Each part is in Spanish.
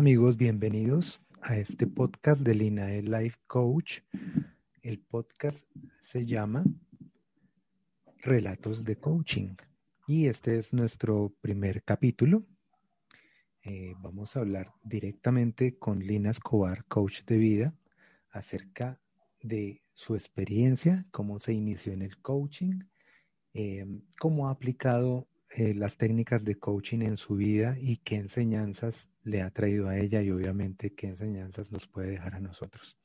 Amigos, bienvenidos a este podcast de Linae Life Coach. El podcast se llama Relatos de Coaching y este es nuestro primer capítulo. Eh, vamos a hablar directamente con Lina Escobar, coach de vida, acerca de su experiencia, cómo se inició en el coaching, eh, cómo ha aplicado eh, las técnicas de coaching en su vida y qué enseñanzas le ha traído a ella y obviamente qué enseñanzas nos puede dejar a nosotros.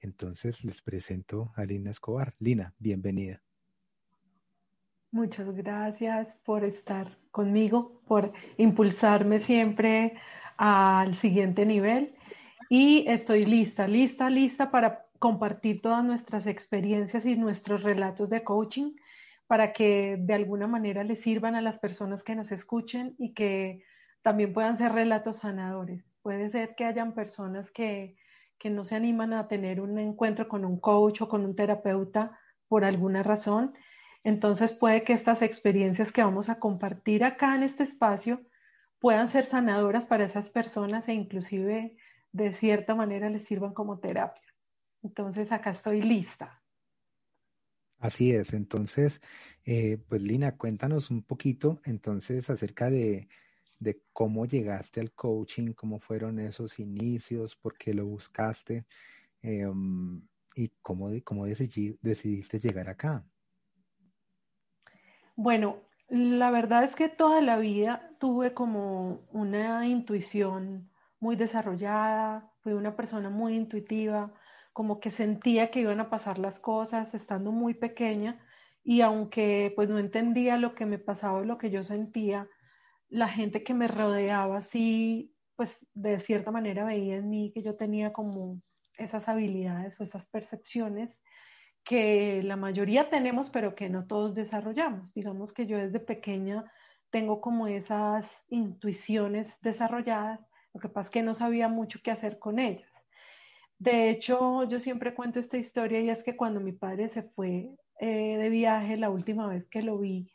Entonces les presento a Lina Escobar. Lina, bienvenida. Muchas gracias por estar conmigo, por impulsarme siempre al siguiente nivel y estoy lista, lista, lista para compartir todas nuestras experiencias y nuestros relatos de coaching para que de alguna manera les sirvan a las personas que nos escuchen y que también puedan ser relatos sanadores. Puede ser que hayan personas que, que no se animan a tener un encuentro con un coach o con un terapeuta por alguna razón. Entonces puede que estas experiencias que vamos a compartir acá en este espacio puedan ser sanadoras para esas personas e inclusive de cierta manera les sirvan como terapia. Entonces acá estoy lista. Así es. Entonces, eh, pues Lina, cuéntanos un poquito entonces acerca de, de cómo llegaste al coaching, cómo fueron esos inicios, por qué lo buscaste em, y cómo, cómo decidiste llegar acá. Bueno, la verdad es que toda la vida tuve como una intuición muy desarrollada, fui una persona muy intuitiva, como que sentía que iban a pasar las cosas estando muy pequeña y aunque pues no entendía lo que me pasaba lo que yo sentía, la gente que me rodeaba sí, pues de cierta manera veía en mí que yo tenía como esas habilidades o esas percepciones que la mayoría tenemos, pero que no todos desarrollamos. Digamos que yo desde pequeña tengo como esas intuiciones desarrolladas, lo que pasa es que no sabía mucho qué hacer con ellas. De hecho, yo siempre cuento esta historia y es que cuando mi padre se fue eh, de viaje, la última vez que lo vi,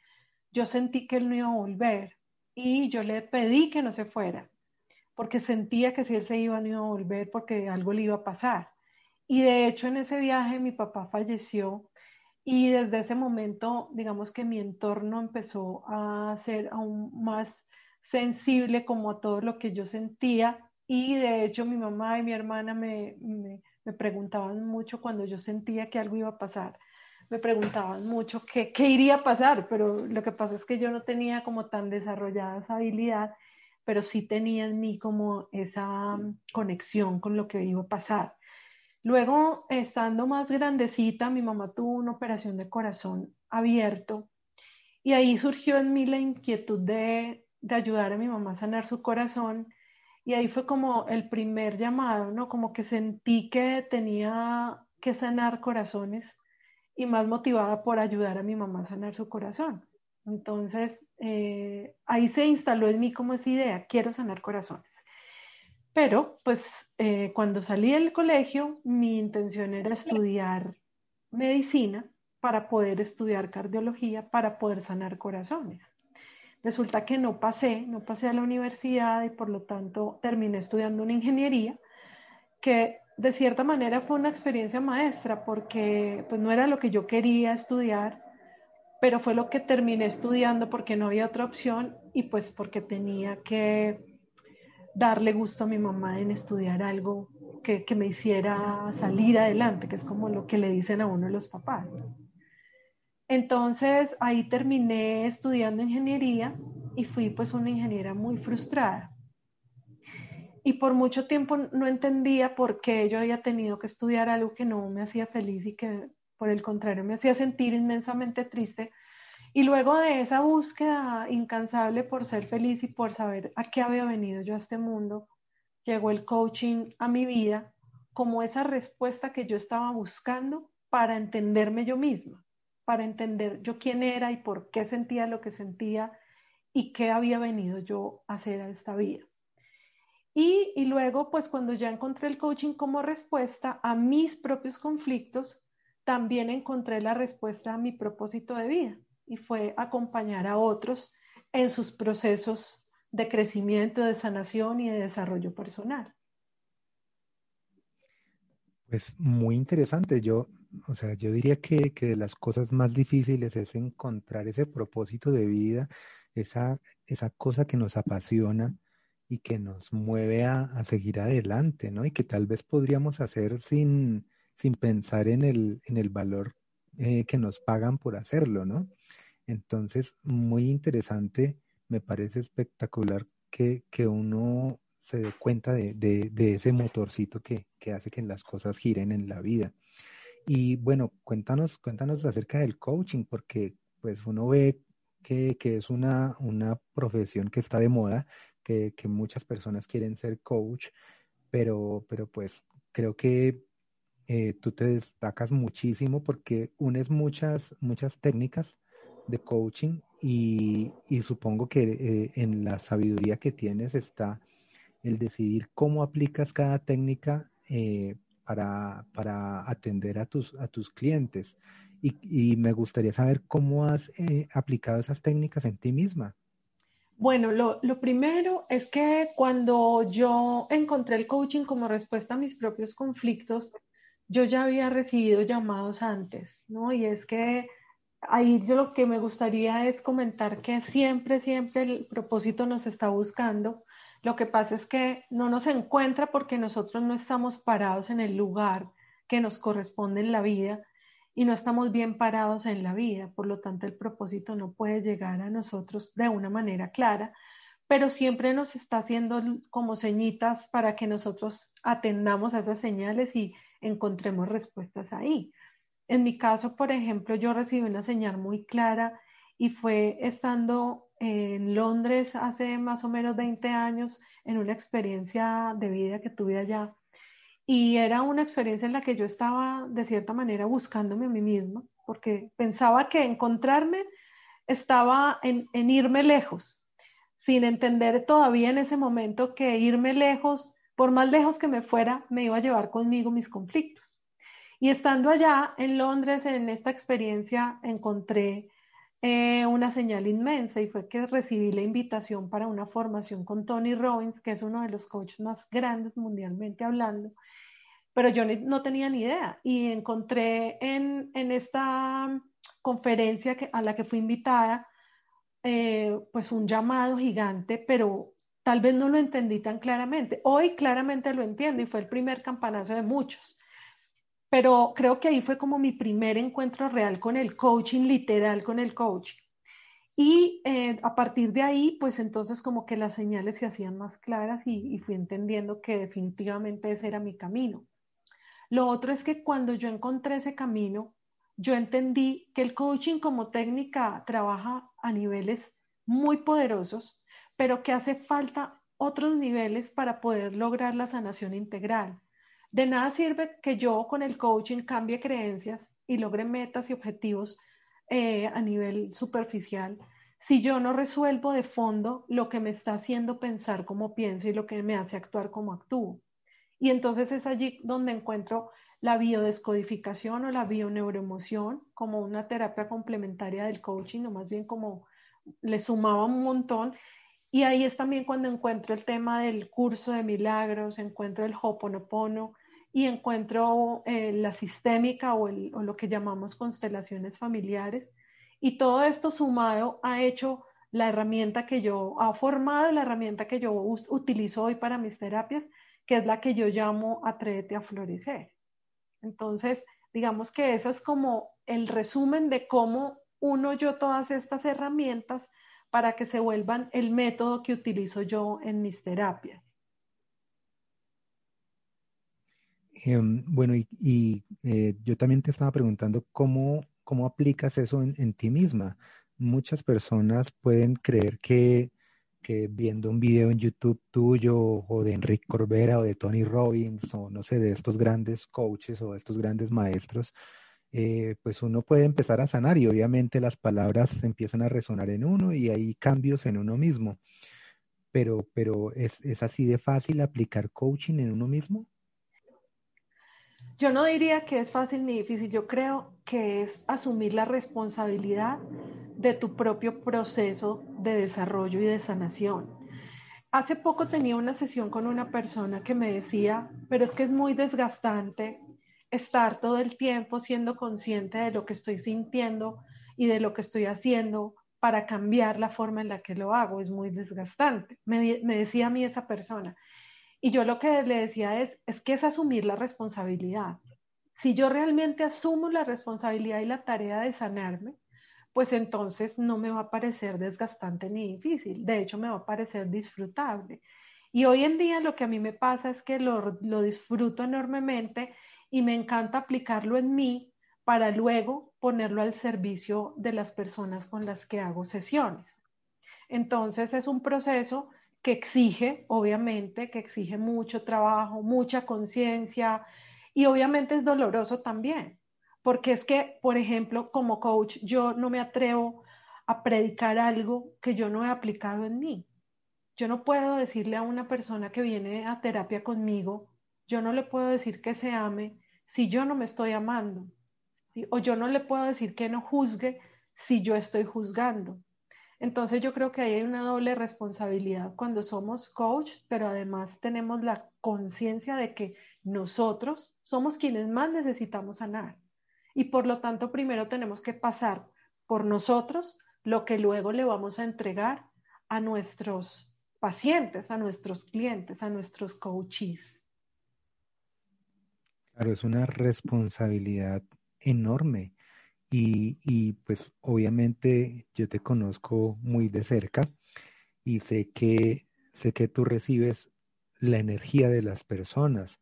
yo sentí que él no iba a volver y yo le pedí que no se fuera, porque sentía que si él se iba no iba a volver porque algo le iba a pasar. Y de hecho en ese viaje mi papá falleció y desde ese momento, digamos que mi entorno empezó a ser aún más sensible como a todo lo que yo sentía y de hecho mi mamá y mi hermana me, me, me preguntaban mucho cuando yo sentía que algo iba a pasar me preguntaban mucho qué, qué, iría a pasar, pero lo que pasa es que yo no tenía como tan desarrollada esa habilidad, pero sí tenía en mí como esa mm, conexión con lo que iba a pasar. Luego, estando más grandecita, mi mamá tuvo una operación de corazón abierto y ahí surgió en mí la inquietud de, de ayudar a mi mamá a sanar su corazón y ahí fue como el primer llamado, ¿no? Como que sentí que tenía que sanar corazones y más motivada por ayudar a mi mamá a sanar su corazón. Entonces, eh, ahí se instaló en mí como esa idea, quiero sanar corazones. Pero, pues, eh, cuando salí del colegio, mi intención era estudiar medicina para poder estudiar cardiología, para poder sanar corazones. Resulta que no pasé, no pasé a la universidad y por lo tanto terminé estudiando una ingeniería que de cierta manera fue una experiencia maestra porque pues no era lo que yo quería estudiar, pero fue lo que terminé estudiando porque no había otra opción y pues porque tenía que darle gusto a mi mamá en estudiar algo que, que me hiciera salir adelante, que es como lo que le dicen a uno los papás. Entonces ahí terminé estudiando ingeniería y fui pues una ingeniera muy frustrada y por mucho tiempo no entendía por qué yo había tenido que estudiar algo que no me hacía feliz y que por el contrario me hacía sentir inmensamente triste. Y luego de esa búsqueda incansable por ser feliz y por saber a qué había venido yo a este mundo, llegó el coaching a mi vida como esa respuesta que yo estaba buscando para entenderme yo misma, para entender yo quién era y por qué sentía lo que sentía y qué había venido yo a hacer a esta vida. Y, luego, pues cuando ya encontré el coaching como respuesta a mis propios conflictos, también encontré la respuesta a mi propósito de vida y fue acompañar a otros en sus procesos de crecimiento, de sanación y de desarrollo personal. Pues muy interesante. Yo, o sea, yo diría que, que de las cosas más difíciles es encontrar ese propósito de vida, esa, esa cosa que nos apasiona y que nos mueve a, a, seguir adelante, ¿no? Y que tal vez podríamos hacer sin, sin pensar en el, en el valor eh, que nos pagan por hacerlo, ¿no? Entonces, muy interesante, me parece espectacular que, que uno se dé cuenta de, de, de ese motorcito que, que, hace que las cosas giren en la vida. Y bueno, cuéntanos, cuéntanos acerca del coaching, porque pues uno ve que, que es una, una profesión que está de moda, que, muchas personas quieren ser coach, pero, pero pues creo que eh, tú te destacas muchísimo porque unes muchas, muchas técnicas de coaching y, y supongo que eh, en la sabiduría que tienes está el decidir cómo aplicas cada técnica eh, para, para, atender a tus, a tus clientes. Y, y me gustaría saber cómo has aplicado esas técnicas en ti misma. Bueno, lo, primero es que cuando yo encontré el coaching como respuesta a mis propios conflictos, yo ya había recibido llamados antes, ¿no? Y es que ahí yo lo que me gustaría es comentar que siempre, siempre el propósito nos está buscando. Lo que pasa es que no nos encuentra porque nosotros no estamos parados en el lugar que nos corresponde en la vida y no estamos bien parados en la vida. Por lo tanto, el propósito no puede llegar a nosotros de una manera clara, pero siempre nos está haciendo como señitas para que nosotros atendamos a esas señales y encontremos respuestas ahí. En mi caso, por ejemplo, yo recibí una señal muy clara y fue estando en Londres hace más o menos 20 años en una experiencia de vida que tuve allá. Y era una experiencia en la que yo estaba de cierta manera buscándome a mí misma, porque pensaba que encontrarme estaba en, en irme lejos, sin entender todavía en ese momento que irme lejos por más lejos que me fuera, me iba a llevar conmigo mis conflictos. Y estando allá en Londres, en esta experiencia, encontré eh, una señal inmensa y fue que recibí la invitación para una formación con Tony Robbins, que es uno de los coaches más grandes mundialmente hablando, pero yo no tenía ni idea y encontré en, en esta conferencia a la que fui invitada, eh, pues un llamado gigante, pero Tal vez no lo entendí tan claramente. Hoy claramente lo entiendo y fue el primer campanazo de muchos. Pero creo que ahí fue como mi primer encuentro real con el coaching, literal con el coaching. Y eh, a partir de ahí, pues entonces como que las señales se hacían más claras y fui entendiendo que definitivamente ese era mi camino. Lo otro es que cuando yo encontré ese camino, yo entendí que el coaching como técnica trabaja a niveles muy poderosos pero que hace falta otros niveles para poder lograr la sanación integral. De nada sirve que yo con el coaching cambie creencias y logre metas y objetivos eh, a nivel superficial si yo no resuelvo de fondo lo que me está haciendo pensar como pienso y lo que me hace actuar como actúo. Y entonces es allí donde encuentro la biodescodificación o la bioneuroemoción como una terapia complementaria del coaching, o más bien como le sumaba un montón y ahí es también cuando encuentro el tema del curso de milagros, encuentro el Hoponopono y encuentro eh, la sistémica o, o lo que llamamos constelaciones familiares. Y todo esto sumado ha hecho la herramienta que yo, ha formado la herramienta que yo utilizo hoy para mis terapias, que es la que yo llamo Atrévete a Florecer. Entonces, digamos que eso es como el resumen de cómo uno yo todas estas herramientas para que se vuelvan el método que utilizo yo en mis terapias. Em, bueno, y, eh, yo también te estaba preguntando cómo, cómo aplicas eso en, ti misma. Muchas personas pueden creer que, que, viendo un video en YouTube tuyo o de Enrique Corbera o de Tony Robbins o no sé, de estos grandes coaches o estos grandes maestros, eh, pues uno puede empezar a sanar y obviamente las palabras empiezan a resonar en uno y hay cambios en uno mismo. Pero, pero ¿es, ¿es así de fácil aplicar coaching en uno mismo? Yo no diría que es fácil ni difícil, yo creo que es asumir la responsabilidad de tu propio proceso de desarrollo y de sanación. hace poco tenía una sesión con una persona que me decía, pero es que es muy desgastante estar todo el tiempo siendo consciente de lo que estoy sintiendo y de lo que estoy haciendo para cambiar la forma en la que lo hago. Es muy desgastante. Me, decía a mí esa persona. Y yo lo que le decía es, es que es asumir la responsabilidad. Si yo realmente asumo la responsabilidad y la tarea de sanarme, pues entonces no me va a parecer desgastante ni difícil. De hecho, me va a parecer disfrutable. Y hoy en día lo que a mí me pasa es que lo, lo disfruto enormemente y me encanta aplicarlo en mí para luego ponerlo al servicio de las personas con las que hago sesiones. Entonces es un proceso que exige, obviamente, que exige mucho trabajo, mucha conciencia y obviamente es doloroso también, porque es que, por ejemplo, como coach, yo no me atrevo a predicar algo que yo no he aplicado en mí. Yo no puedo decirle a una persona que viene a terapia conmigo, yo no le puedo decir que se ame si yo no me estoy amando. O yo no le puedo decir que no juzgue si yo estoy juzgando. Entonces yo creo que hay una doble responsabilidad cuando somos coach, pero además tenemos la conciencia de que nosotros somos quienes más necesitamos sanar. Y por lo tanto, primero tenemos que pasar por nosotros lo que luego le vamos a entregar a nuestros pacientes, a nuestros clientes, a nuestros coaches. Claro, es una responsabilidad enorme y, y, pues obviamente yo te conozco muy de cerca y sé que sé que tú recibes la energía de las personas.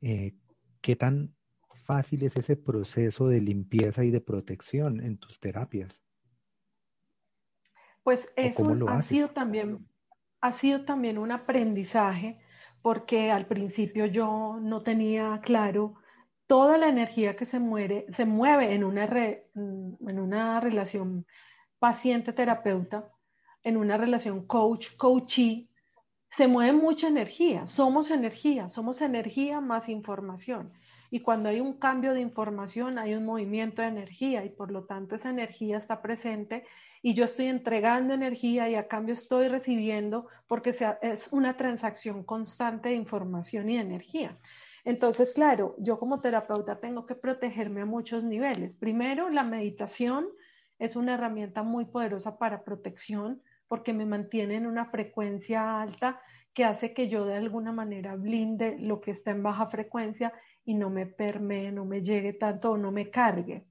Eh, ¿Qué tan fácil es ese proceso de limpieza y de protección en tus terapias? Pues eso ha sido también ha sido también un aprendizaje porque al principio yo no tenía claro toda la energía que se, muere, se mueve en una, mm, en una relación paciente-terapeuta, en una relación coach-coachee, se mueve mucha energía. Somos energía, somos energía más información. Y cuando hay un cambio de información, hay un movimiento de energía y por lo tanto esa energía está presente y yo estoy entregando energía y a cambio estoy recibiendo porque es una transacción constante de información y energía. Entonces, claro, yo como terapeuta tengo que protegerme a muchos niveles. Primero, la meditación es una herramienta muy poderosa para protección porque me mantiene en una frecuencia alta que hace que yo de alguna manera blinde lo que está en baja frecuencia y no me permee, no me llegue tanto o no me cargue.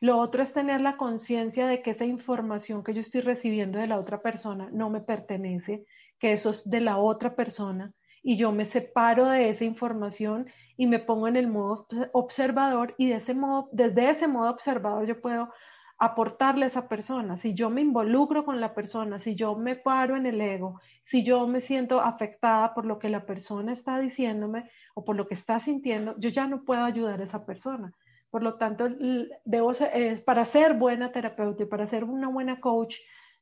Lo otro es tener la conciencia de que esa información que yo estoy recibiendo de la otra persona no me pertenece, que eso es de la otra persona y yo me separo de esa información y me pongo en el modo observador y de ese modo, desde ese modo observador yo puedo aportarle a esa persona. Si yo me involucro con la persona, si yo me paro en el ego, si yo me siento afectada por lo que la persona está diciéndome o por lo que está sintiendo, yo ya no puedo ayudar a esa persona. Por lo tanto, debo para ser buena terapeuta y para ser una buena coach,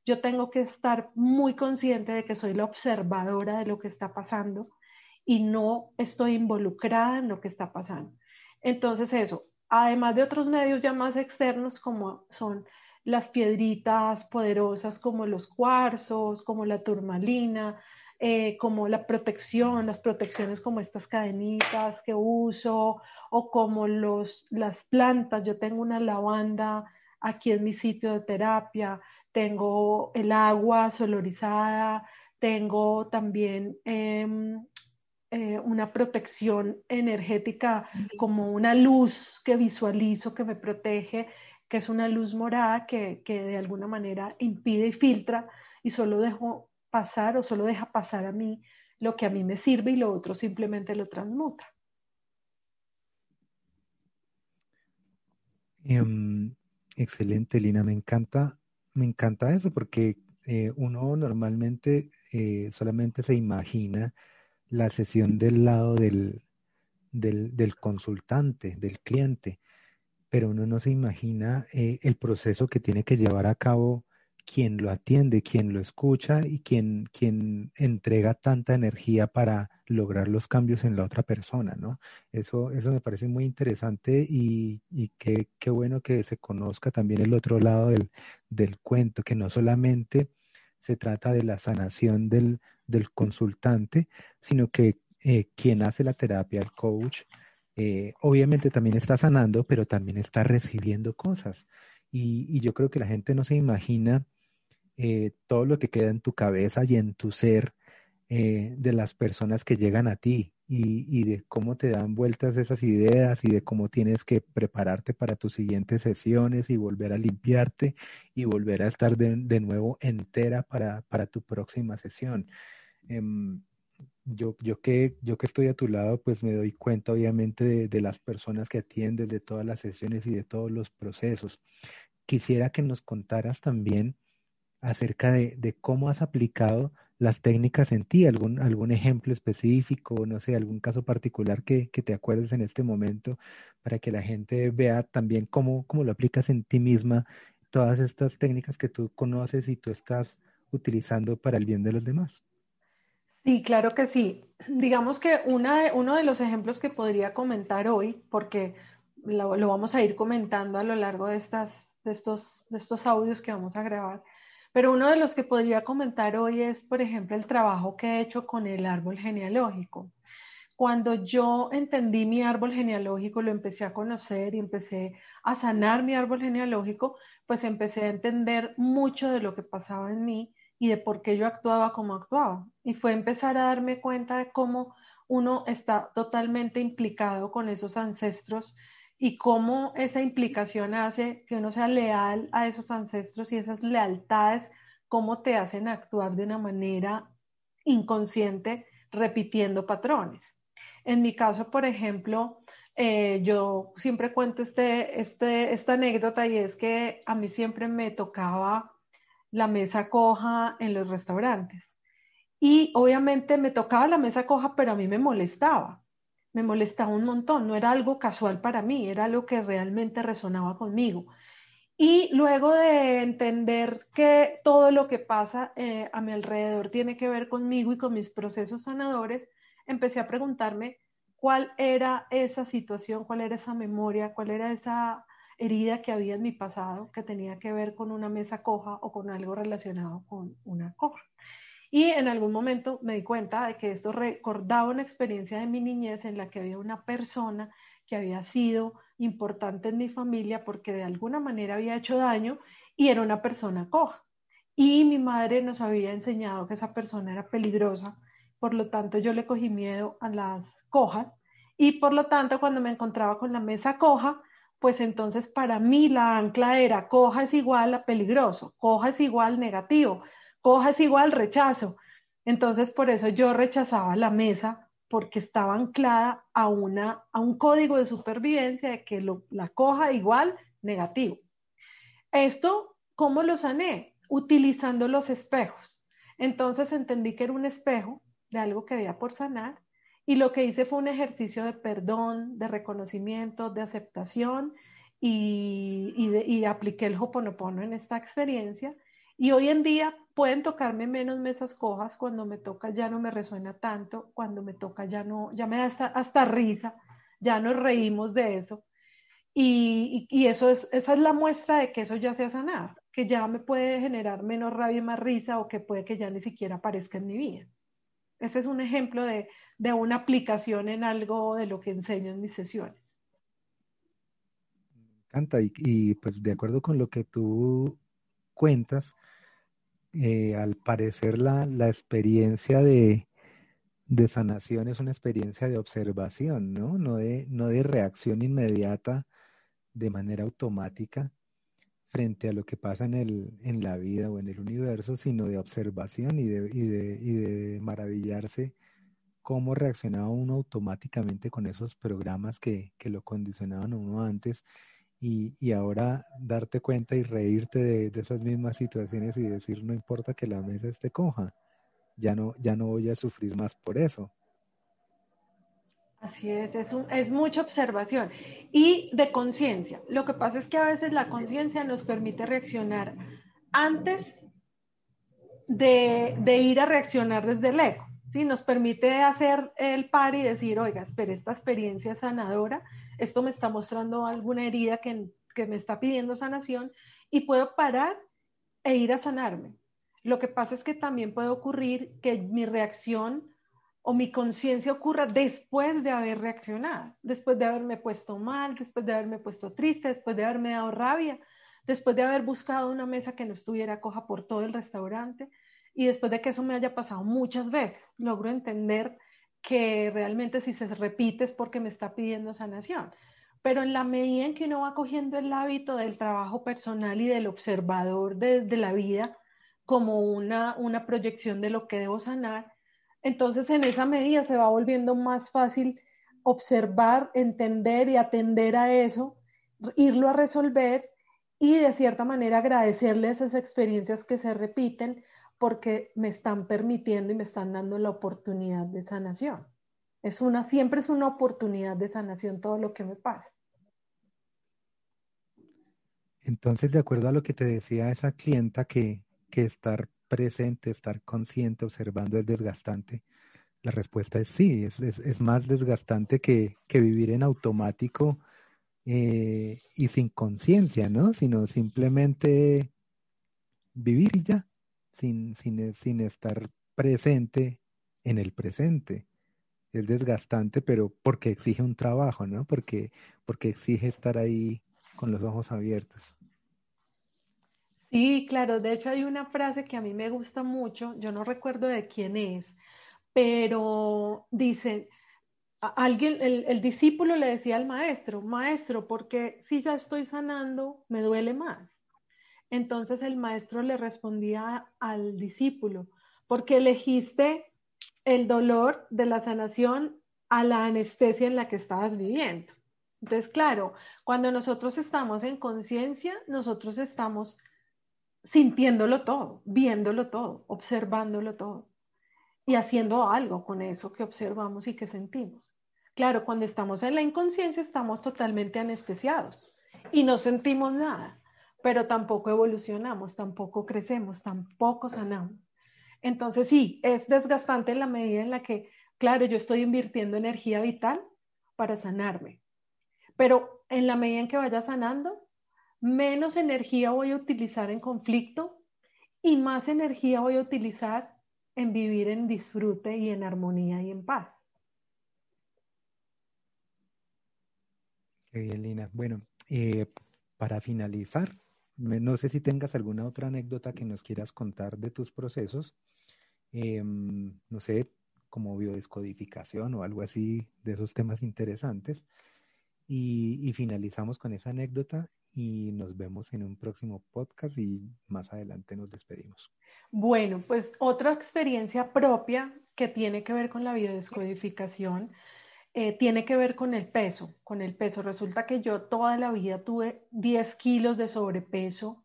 yo tengo que estar muy consciente de que soy la observadora de lo que está pasando y no estoy involucrada en lo que está pasando. Entonces eso, además de otros medios ya más externos como son las piedritas poderosas como los cuarzos, como la turmalina, eh, como la protección, las protecciones como estas cadenitas que uso o como los, las plantas. Yo tengo una lavanda aquí en mi sitio de terapia, tengo el agua solorizada, tengo también em, eh, una protección energética como una luz que visualizo que me protege, que es una luz morada que, que de alguna manera impide y filtra y solo dejo pasar o solo deja pasar a mí lo que a mí me sirve y lo otro simplemente lo transmuta. Em, excelente, Lina. Me encanta, me encanta eso porque eh, uno normalmente eh, solamente se imagina la sesión del lado del, del, del consultante, del cliente, pero uno no se imagina eh, el proceso que tiene que llevar a cabo quien lo atiende, quien lo escucha y quien, quien entrega tanta energía para lograr los cambios en la otra persona, ¿no? Eso, eso me parece muy interesante y, y qué, bueno que se conozca también el otro lado del, del cuento, que no solamente se trata de la sanación del, del consultante, sino que eh, quien hace la terapia, el coach, eh, obviamente también está sanando, pero también está recibiendo cosas. Y, yo creo que la gente no se imagina eh, todo lo que queda en tu cabeza y en tu ser de las personas que llegan a ti y, de cómo te dan vueltas esas ideas y de cómo tienes que prepararte para tus siguientes sesiones y volver a limpiarte y volver a estar de, de nuevo entera para, para, tu próxima sesión. Em, yo, yo, que, yo que estoy a tu lado, pues me doy cuenta obviamente de, las personas que atiendes, de todas las sesiones y de todos los procesos. Quisiera que nos contaras también acerca de, de cómo has aplicado las técnicas en ti, algún, algún ejemplo específico, no sé, algún caso particular que, que, te acuerdes en este momento, para que la gente vea también cómo, cómo lo aplicas en ti misma, todas estas técnicas que tú conoces y tú estás utilizando para el bien de los demás. Sí, claro que sí. Digamos que una uno de los ejemplos que podría comentar hoy, porque lo, vamos a ir comentando a lo largo de, estas, de, estos, de estos audios que vamos a grabar, pero uno de los que podría comentar hoy es, por ejemplo, el trabajo que he hecho con el árbol genealógico. Cuando yo entendí mi árbol genealógico, lo empecé a conocer y empecé a sanar mi árbol genealógico, pues empecé a entender mucho de lo que pasaba en mí y de por qué yo actuaba como actuaba. Y fue empezar a darme cuenta de cómo uno está totalmente implicado con esos ancestros y cómo esa implicación hace que uno sea leal a esos ancestros y esas lealtades, cómo te hacen actuar de una manera inconsciente repitiendo patrones. En mi caso, por ejemplo, eh, yo siempre cuento este, este, esta anécdota y es que a mí siempre me tocaba la mesa coja en los restaurantes. Y obviamente me tocaba la mesa coja, pero a mí me molestaba. Me molestaba un montón. No era algo casual para mí, era algo que realmente resonaba conmigo. Y luego de entender que todo lo que pasa eh, a mi alrededor tiene que ver conmigo y con mis procesos sanadores, empecé a preguntarme cuál era esa situación, cuál era esa memoria, cuál era esa herida que había en mi pasado que tenía que ver con una mesa coja o con algo relacionado con una coja. Y en algún momento me di cuenta de que esto recordaba una experiencia de mi niñez en la que había una persona que había sido importante en mi familia porque de alguna manera había hecho daño y era una persona coja. Y mi madre nos había enseñado que esa persona era peligrosa, por lo tanto yo le cogí miedo a las cojas y por lo tanto cuando me encontraba con la mesa coja, pues entonces para mí la ancla era coja es igual a peligroso, coja es igual negativo, coja es igual rechazo. Entonces por eso yo rechazaba la mesa porque estaba anclada a, una, a un código de supervivencia de que la coja igual negativo. Esto, ¿cómo lo sané? Utilizando los espejos. Entonces entendí que era un espejo de algo que había por sanar y lo que hice fue un ejercicio de perdón, de reconocimiento, de aceptación y, y, apliqué el Hoponopono en esta experiencia. Y hoy en día pueden tocarme menos mesas cojas, cuando me toca ya no me resuena tanto, cuando me toca ya no, ya me da hasta, risa, ya nos reímos de eso. Y, y, eso es, esa es la muestra de que eso ya se ha sanado, que ya me puede generar menos rabia y más risa o que puede que ya ni siquiera aparezca en mi vida. Ese es un ejemplo de, de una aplicación en algo de lo que enseño en mis sesiones. Me encanta y, pues de acuerdo con lo que tú cuentas, eh, al parecer la, la experiencia de, de, sanación es una experiencia de observación, ¿no? No de, no de reacción inmediata de manera automática frente a lo que pasa en, el, en la vida o en el universo, sino de observación y de, y de, y de maravillarse cómo reaccionaba uno automáticamente con esos programas que, que lo condicionaban a uno antes y, ahora darte cuenta y reírte de, esas mismas situaciones y decir no importa que la mesa esté coja, ya no, ya no voy a sufrir más por eso. Así es, es, un, es mucha observación y de conciencia. Lo que pasa es que a veces la conciencia nos permite reaccionar antes de, ir a reaccionar desde el ego. ¿sí? Nos permite hacer el par y decir, oiga, espera, esta experiencia sanadora, esto me está mostrando alguna herida que, que me está pidiendo sanación y puedo parar e ir a sanarme. Lo que pasa es que también puede ocurrir que mi reacción o mi conciencia ocurra después de haber reaccionado, después de haberme puesto mal, después de haberme puesto triste, después de haberme dado rabia, después de haber buscado una mesa que no estuviera coja por todo el restaurante y después de que eso me haya pasado muchas veces, logro entender que realmente si se repite es porque me está pidiendo sanación. Pero en la medida en que uno va cogiendo el hábito del trabajo personal y del observador desde la vida como una, una proyección de lo que debo sanar, entonces en esa medida se va volviendo más fácil observar, entender y atender a eso, irlo a resolver y de cierta manera agradecerle esas experiencias que se repiten porque me están permitiendo y me están dando la oportunidad de sanación. Es una, siempre es una oportunidad de sanación todo lo que me pasa. Entonces, de acuerdo a lo que te decía esa clienta, que, que estar presente, estar consciente, observando es desgastante, la respuesta es sí, es, es, más desgastante que, que, vivir en automático eh, y sin conciencia, ¿no? Sino simplemente vivir y ya sin, sin, sin estar presente en el presente. Es desgastante, pero porque exige un trabajo, ¿no? Porque, porque exige estar ahí con los ojos abiertos. Sí, claro, de hecho hay una frase que a mí me gusta mucho, yo no recuerdo de quién es, pero dice, alguien, el, el discípulo le decía al maestro, maestro, porque si ya estoy sanando, me duele más. Entonces el maestro le respondía al discípulo, porque elegiste el dolor de la sanación a la anestesia en la que estabas viviendo. Entonces, claro, cuando nosotros estamos en conciencia, nosotros estamos sintiéndolo todo, viéndolo todo, observándolo todo y haciendo algo con eso que observamos y que sentimos. Claro, cuando estamos en la inconsciencia estamos totalmente anestesiados y no sentimos nada pero tampoco evolucionamos, tampoco crecemos, tampoco sanamos. Entonces sí, es desgastante en la medida en la que, claro, yo estoy invirtiendo energía vital para sanarme, pero en la medida en que vaya sanando, menos energía voy a utilizar en conflicto y más energía voy a utilizar en vivir en disfrute y en armonía y en paz. Qué bien, Lina. Bueno, eh, para finalizar, no sé si tengas alguna otra anécdota que nos quieras contar de tus procesos, em, no sé, como biodescodificación o algo así de esos temas interesantes. Y, finalizamos con esa anécdota y nos vemos en un próximo podcast y más adelante nos despedimos. Bueno, pues otra experiencia propia que tiene que ver con la biodescodificación eh, tiene que ver con el peso, con el peso. Resulta que yo toda la vida tuve 10 kilos de sobrepeso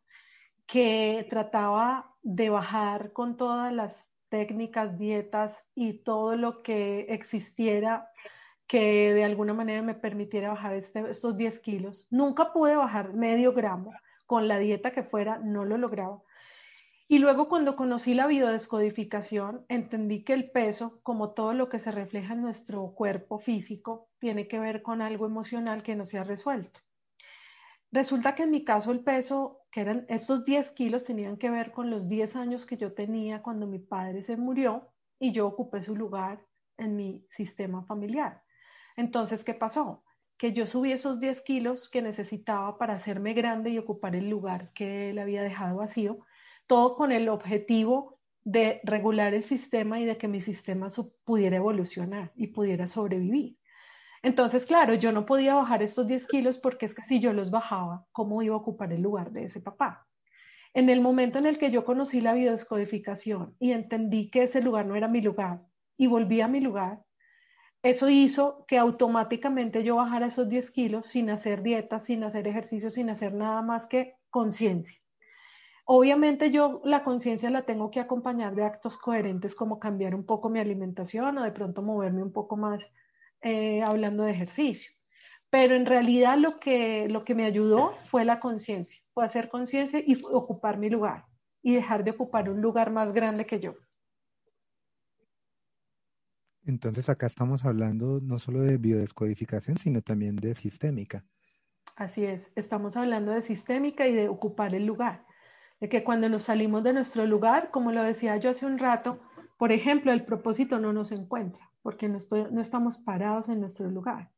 que trataba de bajar con todas las técnicas, dietas y todo lo que existiera que de alguna manera me permitiera bajar este, estos 10 kilos. Nunca pude bajar medio gramo, con la dieta que fuera no lo lograba. Y luego cuando conocí la biodescodificación, entendí que el peso, como todo lo que se refleja en nuestro cuerpo físico, tiene que ver con algo emocional que no se ha resuelto. Resulta que en mi caso el peso, que eran estos 10 kilos, tenían que ver con los 10 años que yo tenía cuando mi padre se murió y yo ocupé su lugar en mi sistema familiar. Entonces, ¿qué pasó? Que yo subí esos 10 kilos que necesitaba para hacerme grande y ocupar el lugar que él había dejado vacío todo con el objetivo de regular el sistema y de que mi sistema pudiera evolucionar y pudiera sobrevivir. Entonces, claro, yo no podía bajar estos 10 kilos porque es que si yo los bajaba, ¿cómo iba a ocupar el lugar de ese papá? En el momento en el que yo conocí la biodescodificación y entendí que ese lugar no era mi lugar y volví a mi lugar, eso hizo que automáticamente yo bajara esos 10 kilos sin hacer dieta, sin hacer ejercicio, sin hacer nada más que conciencia. Obviamente yo la conciencia la tengo que acompañar de actos coherentes como cambiar un poco mi alimentación o de pronto moverme un poco más eh, hablando de ejercicio. Pero en realidad lo que, lo que me ayudó fue la conciencia, fue hacer conciencia y ocupar mi lugar y dejar de ocupar un lugar más grande que yo. Entonces acá estamos hablando no solo de biodescodificación, sino también de sistémica. Así es, estamos hablando de sistémica y de ocupar el lugar de que cuando nos salimos de nuestro lugar, como lo decía yo hace un rato, por ejemplo, el propósito no nos encuentra, porque no, no estamos parados en nuestro lugar.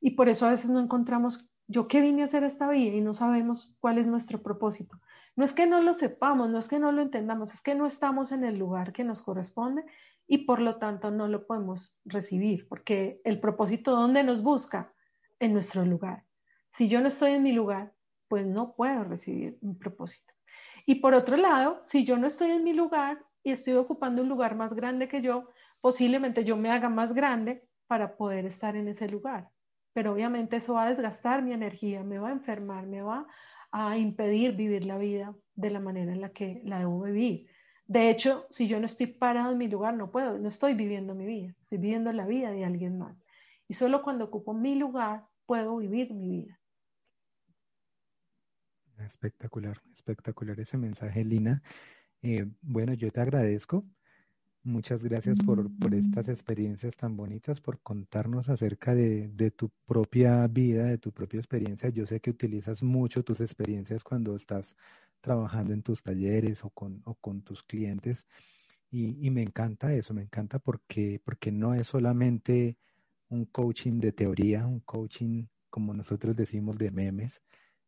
Y por eso a veces no encontramos, yo qué vine a hacer esta vida y no sabemos cuál es nuestro propósito. No es que no lo sepamos, no es que no lo entendamos, es que no estamos en el lugar que nos corresponde y por lo tanto no lo podemos recibir, porque el propósito, ¿dónde nos busca? En nuestro lugar. Si yo no estoy en mi lugar, pues no puedo recibir un propósito. Y por otro lado, si yo no estoy en mi lugar y estoy ocupando un lugar más grande que yo, posiblemente yo me haga más grande para poder estar en ese lugar. Pero obviamente eso va a desgastar mi energía, me va a enfermar, me va a impedir vivir la vida de la manera en la que la debo vivir. De hecho, si yo no estoy parado en mi lugar, no puedo, no estoy viviendo mi vida, estoy viviendo la vida de alguien más. Y solo cuando ocupo mi lugar puedo vivir mi vida. Espectacular, espectacular ese mensaje, Lina. Eh, bueno, yo te agradezco Muchas gracias por, por, estas mm. experiencias tan bonitas, por contarnos acerca de, de, tu propia vida, de tu propia experiencia. Yo sé que utilizas mucho tus experiencias cuando estás trabajando en tus talleres o con, o con tus clientes. Y, y, me encanta eso, me encanta porque, porque no es solamente un coaching de teoría, un coaching, como nosotros decimos, de memes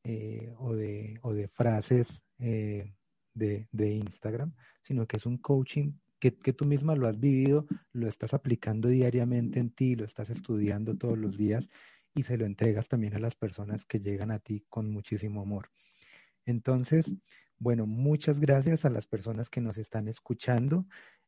eh, o, de, o de frases eh, de, de Instagram, sino que es un coaching que, tú misma lo has vivido, lo estás aplicando diariamente en ti, lo estás estudiando todos los días y se lo entregas también a las personas que llegan a ti con muchísimo amor. Entonces, bueno, muchas gracias a las personas que nos están escuchando.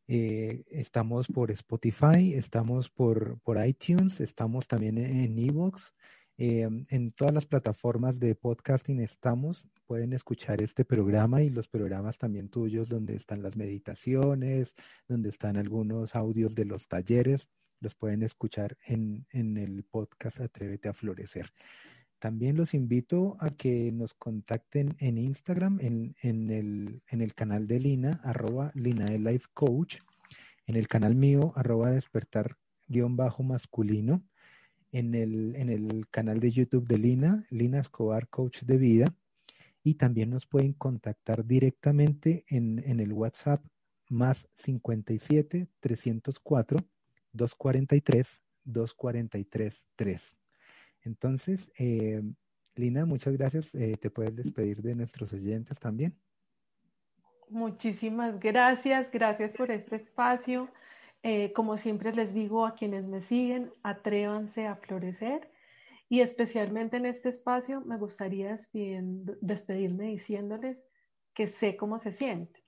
Eh, estamos por Spotify, estamos por, por iTunes, estamos también en Evox. Eh, en todas las plataformas de podcasting estamos, pueden escuchar este programa y los programas también tuyos donde están las meditaciones, donde están algunos audios de los talleres, los pueden escuchar en, en el podcast Atrévete a Florecer. También los invito a que nos contacten en Instagram, en, en, el, en el canal de Lina, arroba Lina de Life Coach, en el canal mío, arroba despertar guion bajo masculino, en el, en el canal de YouTube de Lina, Lina Escobar, Coach de Vida, y también nos pueden contactar directamente en, en el WhatsApp más 57 304 243 243 3. Entonces, eh, Lina, muchas gracias. Eh, te puedes despedir de nuestros oyentes también. Muchísimas gracias, gracias por este espacio. Eh, como siempre les digo a quienes me siguen, atrévanse a florecer y especialmente en este espacio me gustaría despedirme diciéndoles que sé cómo se sienten,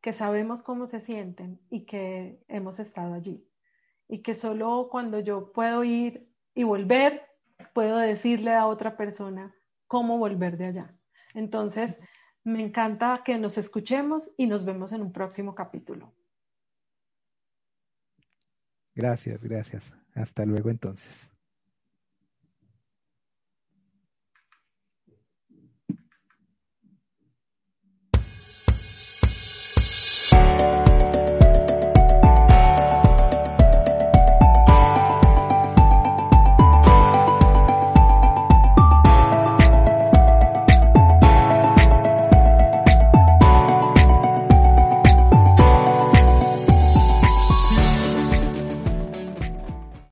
que sabemos cómo se sienten y que hemos estado allí. Y que solo cuando yo puedo ir y volver, puedo decirle a otra persona cómo volver de allá. Entonces, me encanta que nos escuchemos y nos vemos en un próximo capítulo. Gracias, gracias. Hasta luego entonces.